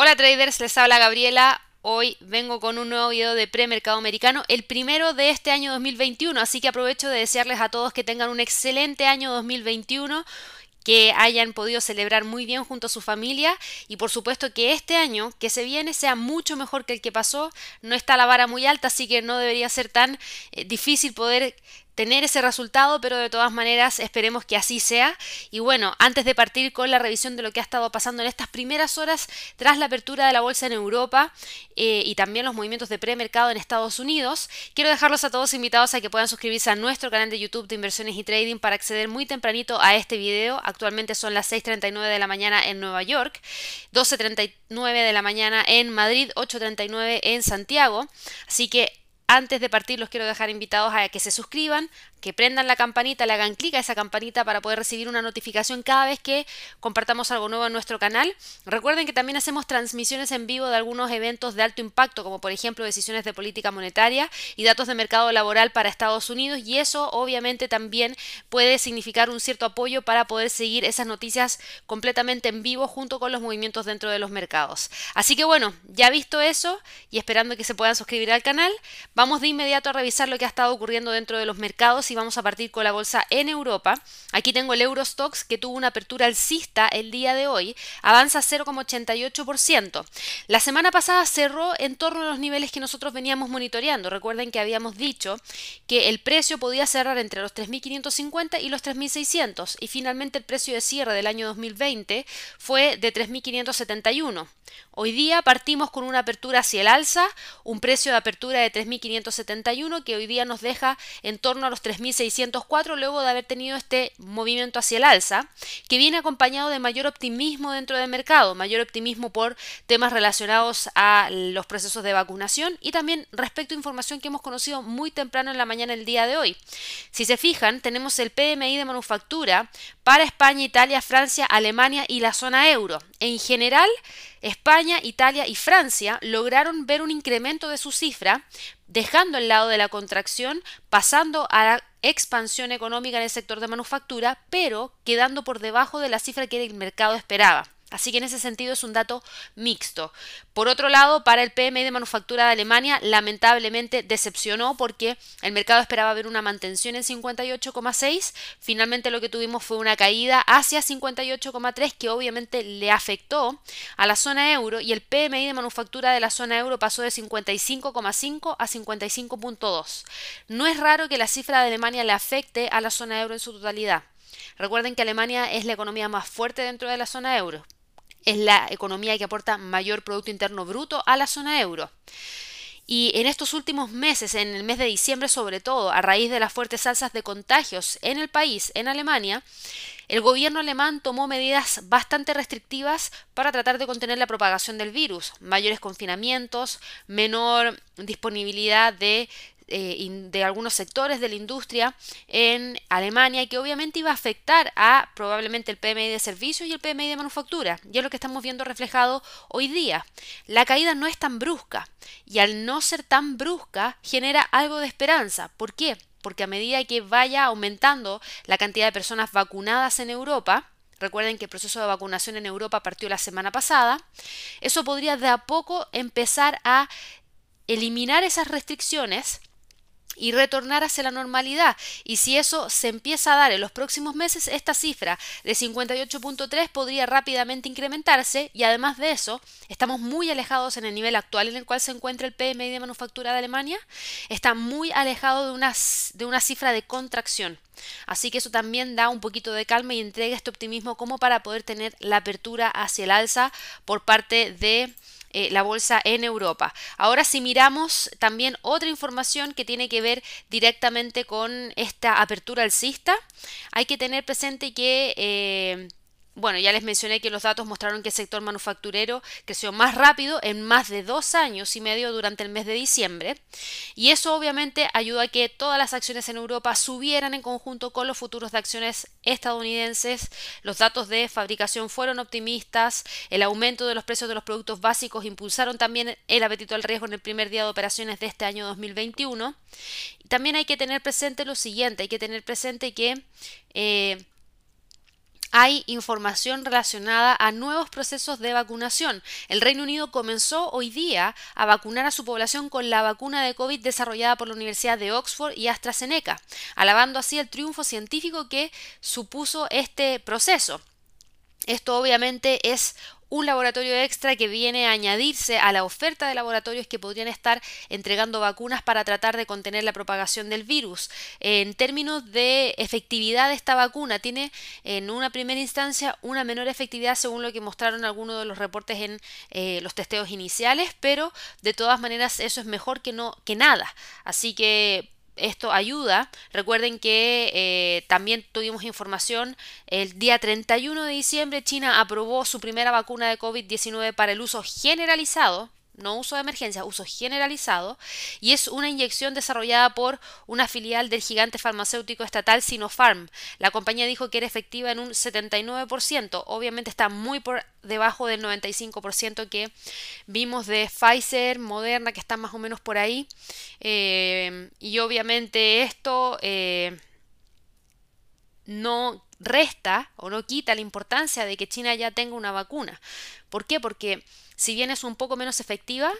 Hola traders, les habla Gabriela. Hoy vengo con un nuevo video de premercado americano, el primero de este año 2021, así que aprovecho de desearles a todos que tengan un excelente año 2021 que hayan podido celebrar muy bien junto a su familia y por supuesto que este año que se viene sea mucho mejor que el que pasó. No está la vara muy alta, así que no debería ser tan eh, difícil poder tener ese resultado, pero de todas maneras esperemos que así sea. Y bueno, antes de partir con la revisión de lo que ha estado pasando en estas primeras horas tras la apertura de la bolsa en Europa eh, y también los movimientos de premercado en Estados Unidos, quiero dejarlos a todos invitados a que puedan suscribirse a nuestro canal de YouTube de inversiones y trading para acceder muy tempranito a este video. Actualmente son las 6.39 de la mañana en Nueva York, 12.39 de la mañana en Madrid, 8.39 en Santiago. Así que antes de partir los quiero dejar invitados a que se suscriban, que prendan la campanita, le hagan clic a esa campanita para poder recibir una notificación cada vez que compartamos algo nuevo en nuestro canal. Recuerden que también hacemos transmisiones en vivo de algunos eventos de alto impacto, como por ejemplo decisiones de política monetaria y datos de mercado laboral para Estados Unidos, y eso obviamente también puede significar un cierto apoyo para poder seguir esas noticias completamente en vivo junto con los movimientos dentro de los mercados. Así que bueno, ya visto eso y esperando que se puedan suscribir al canal, vamos de inmediato a revisar lo que ha estado ocurriendo dentro de los mercados y vamos a partir con la bolsa en Europa. Aquí tengo el Eurostox que tuvo una apertura alcista el día de hoy, avanza 0,88%. La semana pasada cerró en torno a los niveles que nosotros veníamos monitoreando. Recuerden que habíamos dicho que el precio podía cerrar entre los 3.550 y los 3.600 y finalmente el precio de cierre del año 2020 fue de 3.571. Hoy día partimos con una apertura hacia el alza, un precio de apertura de 3.571 que hoy día nos deja en torno a los 3.604 luego de haber tenido este movimiento hacia el alza, que viene acompañado de mayor optimismo dentro del mercado, mayor optimismo por temas relacionados a los procesos de vacunación y también respecto a información que hemos conocido muy temprano en la mañana el día de hoy. Si se fijan, tenemos el PMI de manufactura para España, Italia, Francia, Alemania y la zona euro. En general, España, Italia y Francia lograron ver un incremento de su cifra, dejando el lado de la contracción, pasando a la expansión económica en el sector de manufactura, pero quedando por debajo de la cifra que el mercado esperaba. Así que en ese sentido es un dato mixto. Por otro lado, para el PMI de manufactura de Alemania, lamentablemente decepcionó porque el mercado esperaba ver una mantención en 58,6. Finalmente lo que tuvimos fue una caída hacia 58,3 que obviamente le afectó a la zona euro y el PMI de manufactura de la zona euro pasó de 55,5 a 55,2. No es raro que la cifra de Alemania le afecte a la zona euro en su totalidad. Recuerden que Alemania es la economía más fuerte dentro de la zona euro es la economía que aporta mayor Producto Interno Bruto a la zona euro. Y en estos últimos meses, en el mes de diciembre sobre todo, a raíz de las fuertes alzas de contagios en el país, en Alemania, el gobierno alemán tomó medidas bastante restrictivas para tratar de contener la propagación del virus, mayores confinamientos, menor disponibilidad de eh, de algunos sectores de la industria en Alemania y que obviamente iba a afectar a probablemente el PMI de servicios y el PMI de manufactura. Y es lo que estamos viendo reflejado hoy día. La caída no es tan brusca y al no ser tan brusca genera algo de esperanza. ¿Por qué? Porque a medida que vaya aumentando la cantidad de personas vacunadas en Europa, Recuerden que el proceso de vacunación en Europa partió la semana pasada. Eso podría de a poco empezar a eliminar esas restricciones y retornar hacia la normalidad. Y si eso se empieza a dar en los próximos meses, esta cifra de 58.3 podría rápidamente incrementarse y además de eso, estamos muy alejados en el nivel actual en el cual se encuentra el PMI de manufactura de Alemania, está muy alejado de una, de una cifra de contracción. Así que eso también da un poquito de calma y entrega este optimismo como para poder tener la apertura hacia el alza por parte de eh, la bolsa en Europa. Ahora si miramos también otra información que tiene que ver directamente con esta apertura alcista, hay que tener presente que eh, bueno, ya les mencioné que los datos mostraron que el sector manufacturero creció más rápido en más de dos años y medio durante el mes de diciembre. Y eso obviamente ayudó a que todas las acciones en Europa subieran en conjunto con los futuros de acciones estadounidenses. Los datos de fabricación fueron optimistas. El aumento de los precios de los productos básicos impulsaron también el apetito al riesgo en el primer día de operaciones de este año 2021. También hay que tener presente lo siguiente, hay que tener presente que... Eh, hay información relacionada a nuevos procesos de vacunación. El Reino Unido comenzó hoy día a vacunar a su población con la vacuna de COVID desarrollada por la Universidad de Oxford y AstraZeneca, alabando así el triunfo científico que supuso este proceso. Esto obviamente es un laboratorio extra que viene a añadirse a la oferta de laboratorios que podrían estar entregando vacunas para tratar de contener la propagación del virus. En términos de efectividad de esta vacuna, tiene en una primera instancia una menor efectividad según lo que mostraron algunos de los reportes en eh, los testeos iniciales, pero de todas maneras eso es mejor que nada. Así que esto ayuda. Recuerden que eh, también tuvimos información el día 31 de diciembre, China aprobó su primera vacuna de COVID-19 para el uso generalizado no uso de emergencia, uso generalizado, y es una inyección desarrollada por una filial del gigante farmacéutico estatal Sinopharm. La compañía dijo que era efectiva en un 79%, obviamente está muy por debajo del 95% que vimos de Pfizer, Moderna, que están más o menos por ahí, eh, y obviamente esto... Eh, no resta o no quita la importancia de que China ya tenga una vacuna. ¿Por qué? Porque si bien es un poco menos efectiva,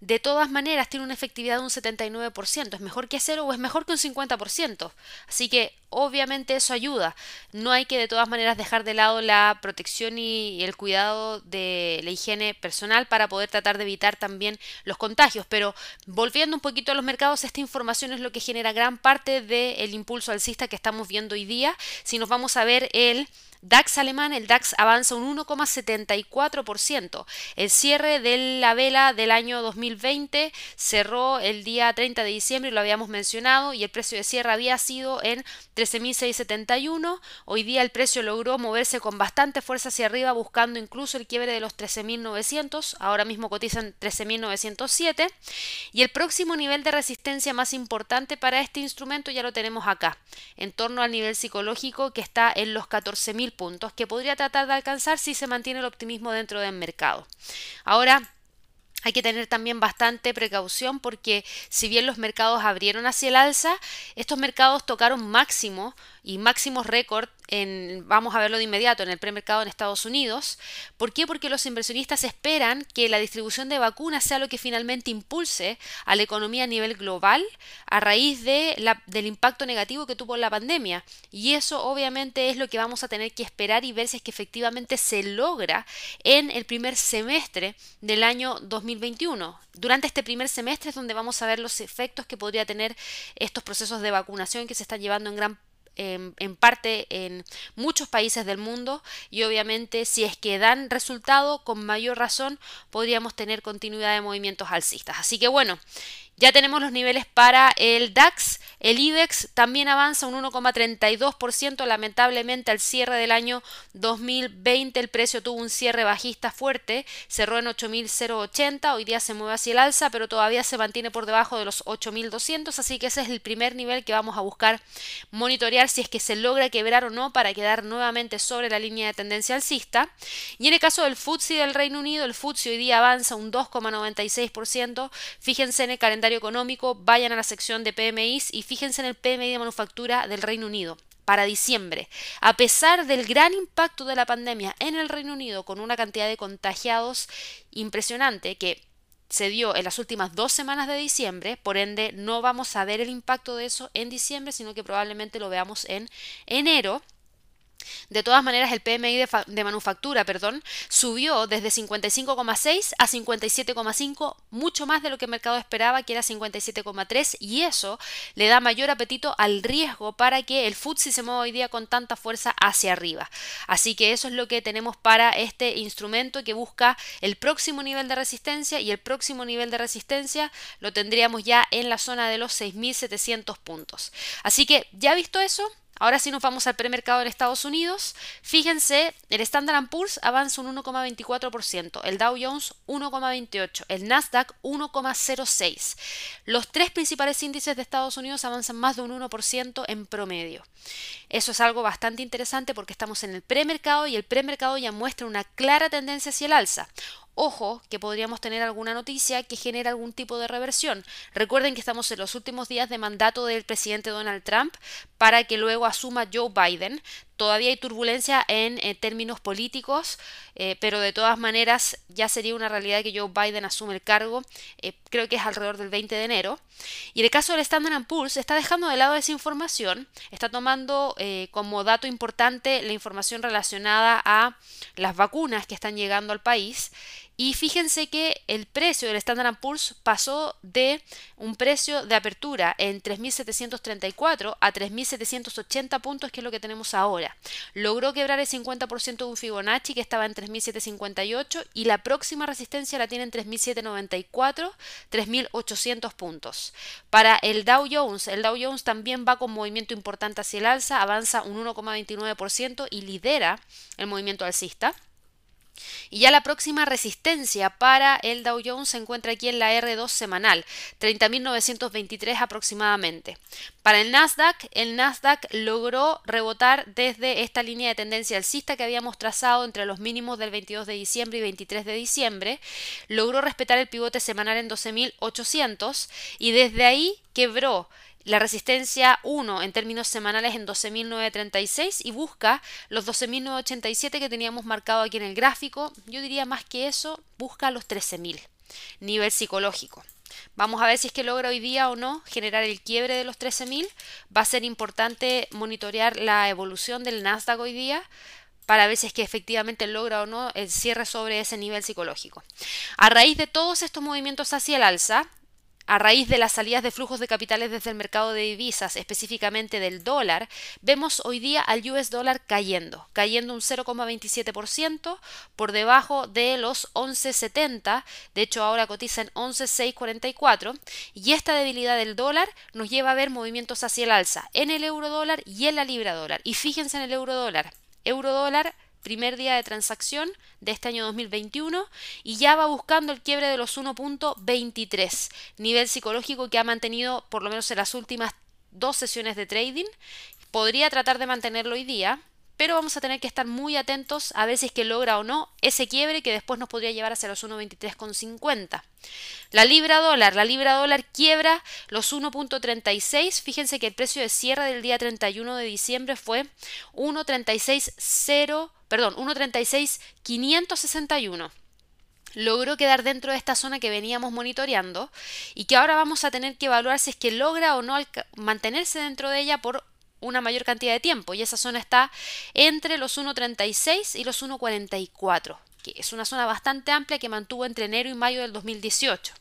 de todas maneras tiene una efectividad de un 79%. ¿Es mejor que cero o es mejor que un 50%? Así que obviamente eso ayuda. No hay que de todas maneras dejar de lado la protección y el cuidado de la higiene personal para poder tratar de evitar también los contagios. Pero volviendo un poquito a los mercados, esta información es lo que genera gran parte del impulso alcista que estamos viendo hoy día. Si nos vamos a ver el DAX alemán, el DAX avanza un 1,74%. El cierre de la vela del año 2020 cerró el día 30 de diciembre, lo habíamos mencionado, y el precio de cierre había sido en 13.671. Hoy día el precio logró moverse con bastante fuerza hacia arriba, buscando incluso el quiebre de los 13.900. Ahora mismo cotizan 13.907. Y el próximo nivel de resistencia más importante para este instrumento ya lo tenemos acá, en torno al nivel psicológico que está en los 14.000 puntos que podría tratar de alcanzar si se mantiene el optimismo dentro del mercado. Ahora, hay que tener también bastante precaución porque si bien los mercados abrieron hacia el alza, estos mercados tocaron máximo y máximos récord en, vamos a verlo de inmediato, en el premercado en Estados Unidos. ¿Por qué? Porque los inversionistas esperan que la distribución de vacunas sea lo que finalmente impulse a la economía a nivel global a raíz de la, del impacto negativo que tuvo la pandemia. Y eso obviamente es lo que vamos a tener que esperar y ver si es que efectivamente se logra en el primer semestre del año 2021. Durante este primer semestre es donde vamos a ver los efectos que podría tener estos procesos de vacunación que se están llevando en gran en, parte en muchos países del mundo y obviamente si es que dan resultado con mayor razón podríamos tener continuidad de movimientos alcistas. Así que bueno, ya tenemos los niveles para el DAX. El IBEX también avanza un 1,32%. Lamentablemente al cierre del año 2020 el precio tuvo un cierre bajista fuerte. Cerró en 8.080. Hoy día se mueve hacia el alza, pero todavía se mantiene por debajo de los 8.200. Así que ese es el primer nivel que vamos a buscar monitorear si es que se logra quebrar o no para quedar nuevamente sobre la línea de tendencia alcista. Y en el caso del FTSE del Reino Unido, el FTSE hoy día avanza un 2,96%. Fíjense en el calendario económico, vayan a la sección de PMIs y fíjense en el PMI de manufactura del Reino Unido para diciembre. A pesar del gran impacto de la pandemia en el Reino Unido con una cantidad de contagiados impresionante que se dio en las últimas dos semanas de diciembre, por ende no vamos a ver el impacto de eso en diciembre, sino que probablemente lo veamos en enero de todas maneras, el PMI de, manufactura perdón, subió desde 55,6 a 57,5, mucho más de lo que el mercado esperaba, que era 57,3, y eso le da mayor apetito al riesgo para que el FTSE se mueva hoy día con tanta fuerza hacia arriba. Así que eso es lo que tenemos para este instrumento que busca el próximo nivel de resistencia y el próximo nivel de resistencia lo tendríamos ya en la zona de los 6.700 puntos. Así que, ya visto eso, Ahora sí nos vamos al premercado en Estados Unidos. Fíjense, el Standard Poor's avanza un 1,24%, el Dow Jones 1,28%, el Nasdaq 1,06%. Los tres principales índices de Estados Unidos avanzan más de un 1% en promedio. Eso es algo bastante interesante porque estamos en el premercado y el premercado ya muestra una clara tendencia hacia el alza. Ojo que podríamos tener alguna noticia que genere algún tipo de reversión. Recuerden que estamos en los últimos días de mandato del presidente Donald Trump para que luego asuma Joe Biden. Todavía hay turbulencia en eh, términos políticos, eh, pero de todas maneras ya sería una realidad que Joe Biden asume el cargo, eh, creo que es alrededor del 20 de enero. Y en el caso del Standard Poor's está dejando de lado esa información, está tomando como dato importante la información relacionada a las vacunas que están llegando al país y fíjense que el precio del Standard Poor's pasó de un precio de apertura en 3.734 a 3.780 puntos, que es lo que tenemos ahora. Logró quebrar el 50% de un Fibonacci que estaba en 3.758 y la próxima resistencia la tiene en 3.794, 3.800 puntos. Para el Dow Jones, el Dow Jones también va con movimiento importante hacia el alza, avanza un 1,29% y lidera el movimiento alcista. Y ya la próxima resistencia para el Dow Jones se encuentra aquí en la R2 semanal, 30.923 aproximadamente. Para el Nasdaq, el Nasdaq logró rebotar desde esta línea de tendencia alcista que habíamos trazado entre los mínimos del 22 de diciembre y 23 de diciembre, logró respetar el pivote semanal en 12.800 y desde ahí quebró la resistencia 1 en términos semanales en 12.936 y busca los 12.987 que teníamos marcado aquí en el gráfico. Yo diría más que eso, busca los 13.000, nivel psicológico. Vamos a ver si es que logra hoy día o no generar el quiebre de los 13.000. Va a ser importante monitorear la evolución del Nasdaq hoy día para ver si es que efectivamente logra o no el cierre sobre ese nivel psicológico. A raíz de todos estos movimientos hacia el alza, a raíz de las salidas de flujos de capitales desde el mercado de divisas, específicamente del dólar, vemos hoy día al US dólar cayendo, cayendo un 0,27% por debajo de los 11,70, de hecho ahora cotiza en 11,644 y esta debilidad del dólar nos lleva a ver movimientos hacia el alza en el euro dólar y en la libra dólar. Y fíjense en el euro dólar, euro dólar primer día de transacción de este año 2021 y ya va buscando el quiebre de los 1.23, nivel psicológico que ha mantenido por lo menos en las últimas dos sesiones de trading. Podría tratar de mantenerlo hoy día, pero vamos a tener que estar muy atentos a ver si es que logra o no ese quiebre que después nos podría llevar hacia los 1.23,50. La libra dólar, la libra dólar quiebra los 1.36. Fíjense que el precio de cierre del día 31 de diciembre fue 1.360, perdón, 1.36.561 logró quedar dentro de esta zona que veníamos monitoreando y que ahora vamos a tener que evaluar si es que logra o no mantenerse dentro de ella por una mayor cantidad de tiempo y esa zona está entre los 1.36 y los 1.44, que es una zona bastante amplia que mantuvo entre enero y mayo del 2018.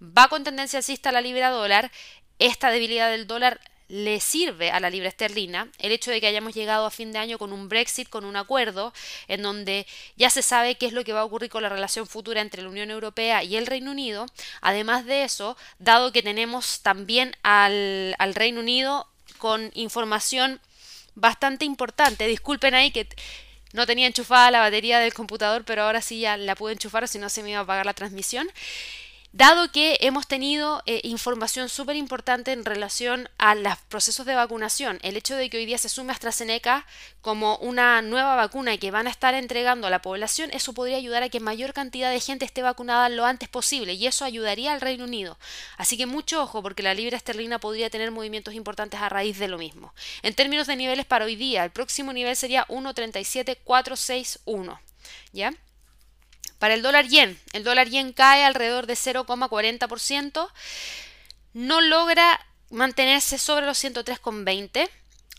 Va con tendencia alcista la libra dólar, esta debilidad del dólar le sirve a la libra esterlina el hecho de que hayamos llegado a fin de año con un Brexit, con un acuerdo en donde ya se sabe qué es lo que va a ocurrir con la relación futura entre la Unión Europea y el Reino Unido. Además de eso, dado que tenemos también al, al Reino Unido con información bastante importante. Disculpen ahí que no tenía enchufada la batería del computador, pero ahora sí ya la pude enchufar, si no se me iba a apagar la transmisión. Dado que hemos tenido eh, información súper importante en relación a los procesos de vacunación, el hecho de que hoy día se sume AstraZeneca como una nueva vacuna que van a estar entregando a la población, eso podría ayudar a que mayor cantidad de gente esté vacunada lo antes posible y eso ayudaría al Reino Unido. Así que mucho ojo porque la libra esterlina podría tener movimientos importantes a raíz de lo mismo. En términos de niveles para hoy día, el próximo nivel sería 1.37461. ¿Ya? Para el dólar yen, el dólar yen cae alrededor de 0,40%, no logra mantenerse sobre los 103,20.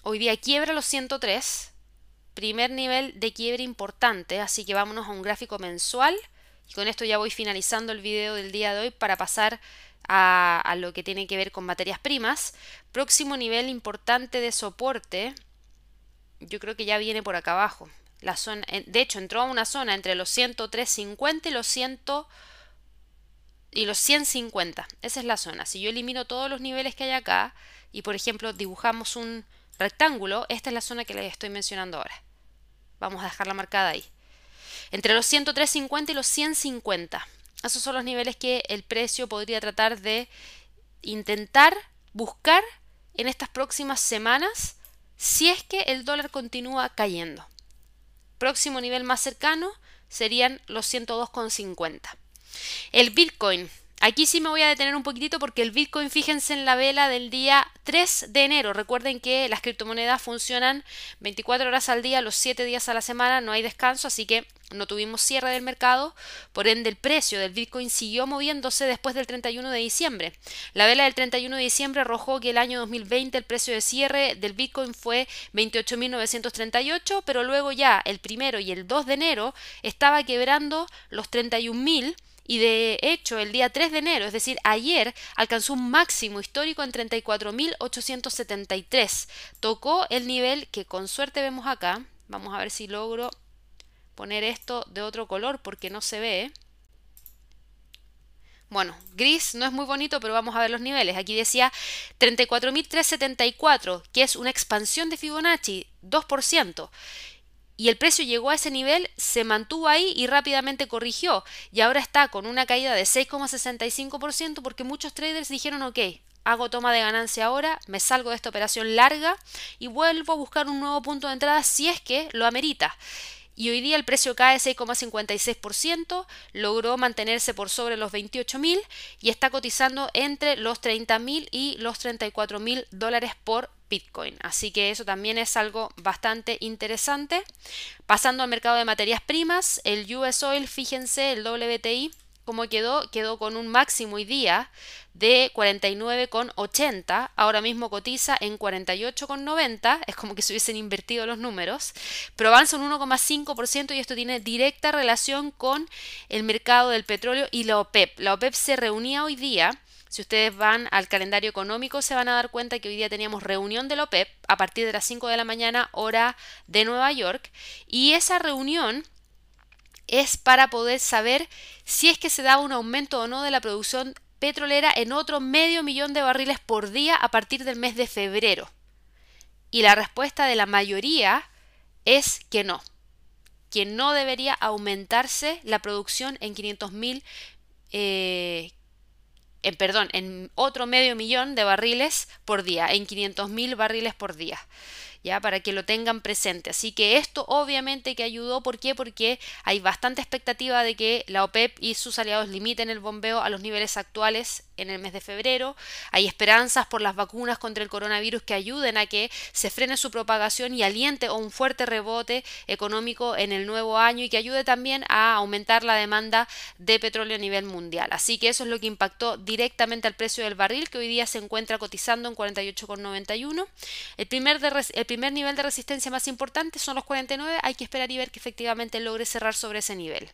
Hoy día quiebra los 103, primer nivel de quiebre importante, así que vámonos a un gráfico mensual. Y con esto ya voy finalizando el video del día de hoy para pasar a, a lo que tiene que ver con materias primas. Próximo nivel importante de soporte, yo creo que ya viene por acá abajo. La zona, de hecho, entró a una zona entre los 103.50 y los 100 y los 150. Esa es la zona. Si yo elimino todos los niveles que hay acá y, por ejemplo, dibujamos un rectángulo, esta es la zona que les estoy mencionando ahora. Vamos a dejarla marcada ahí. Entre los 103.50 y los 150. Esos son los niveles que el precio podría tratar de intentar buscar en estas próximas semanas si es que el dólar continúa cayendo. Próximo nivel más cercano serían los 102,50. El Bitcoin. Aquí sí me voy a detener un poquitito porque el Bitcoin, fíjense en la vela del día 3 de enero. Recuerden que las criptomonedas funcionan 24 horas al día, los 7 días a la semana, no hay descanso, así que no tuvimos cierre del mercado, por ende el precio del Bitcoin siguió moviéndose después del 31 de diciembre. La vela del 31 de diciembre arrojó que el año 2020 el precio de cierre del Bitcoin fue 28.938, pero luego ya el primero y el 2 de enero estaba quebrando los 31.000 y de hecho el día 3 de enero, es decir, ayer, alcanzó un máximo histórico en 34.873. Tocó el nivel que con suerte vemos acá. Vamos a ver si logro poner esto de otro color porque no se ve. Bueno, gris no es muy bonito, pero vamos a ver los niveles. Aquí decía 34.374, que es una expansión de Fibonacci, 2% y el precio llegó a ese nivel, se mantuvo ahí y rápidamente corrigió. Y ahora está con una caída de 6,65% porque muchos traders dijeron, ok, hago toma de ganancia ahora, me salgo de esta operación larga y vuelvo a buscar un nuevo punto de entrada si es que lo amerita y hoy día el precio cae 6,56%, logró mantenerse por sobre los 28.000 y está cotizando entre los 30.000 y los 34.000 dólares por Bitcoin. Así que eso también es algo bastante interesante. Pasando al mercado de materias primas, el US Oil, fíjense, el WTI ¿Cómo quedó? Quedó con un máximo hoy día de 49,80. Ahora mismo cotiza en 48,90. Es como que se hubiesen invertido los números. Pero avanza un 1,5% y esto tiene directa relación con el mercado del petróleo y la OPEP. La OPEP se reunía hoy día. Si ustedes van al calendario económico se van a dar cuenta que hoy día teníamos reunión de la OPEP a partir de las 5 de la mañana hora de Nueva York y esa reunión es para poder saber si es que se da un aumento o no de la producción petrolera en otro medio millón de barriles por día a partir del mes de febrero. Y la respuesta de la mayoría es que no, que no debería aumentarse la producción en 500.000, eh, en, perdón, en otro medio millón de barriles por día, en 500.000 barriles por día ya para que lo tengan presente. Así que esto obviamente que ayudó, ¿por qué? Porque hay bastante expectativa de que la OPEP y sus aliados limiten el bombeo a los niveles actuales en el mes de febrero. Hay esperanzas por las vacunas contra el coronavirus que ayuden a que se frene su propagación y aliente un fuerte rebote económico en el nuevo año y que ayude también a aumentar la demanda de petróleo a nivel mundial. Así que eso es lo que impactó directamente al precio del barril que hoy día se encuentra cotizando en 48,91. El primer, primer nivel de resistencia más importante son los 49. Hay que esperar y ver que efectivamente logre cerrar sobre ese nivel.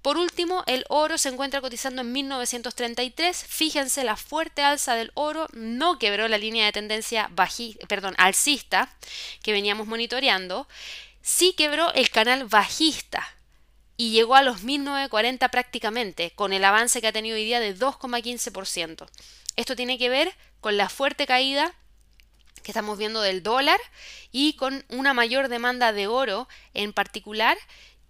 Por último, el oro se encuentra cotizando en 1933. Fíjense la fuerte alza del oro no quebró la línea de tendencia perdón, alcista que veníamos monitoreando. Sí quebró el canal bajista y llegó a los 1940 prácticamente, con el avance que ha tenido hoy día de 2,15%. Esto tiene que ver con la fuerte caída que estamos viendo del dólar y con una mayor demanda de oro en particular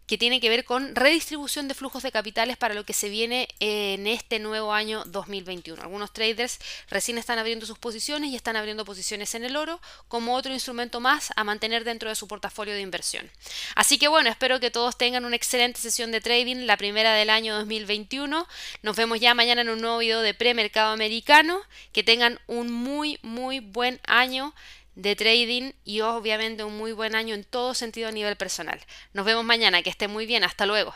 que tiene que ver con redistribución de flujos de capitales para lo que se viene en este nuevo año 2021. Algunos traders recién están abriendo sus posiciones y están abriendo posiciones en el oro como otro instrumento más a mantener dentro de su portafolio de inversión. Así que bueno, espero que todos tengan una excelente sesión de trading, la primera del año 2021. Nos vemos ya mañana en un nuevo video de premercado americano. Que tengan un muy, muy buen año de trading y obviamente un muy buen año en todo sentido a nivel personal. Nos vemos mañana, que esté muy bien, hasta luego.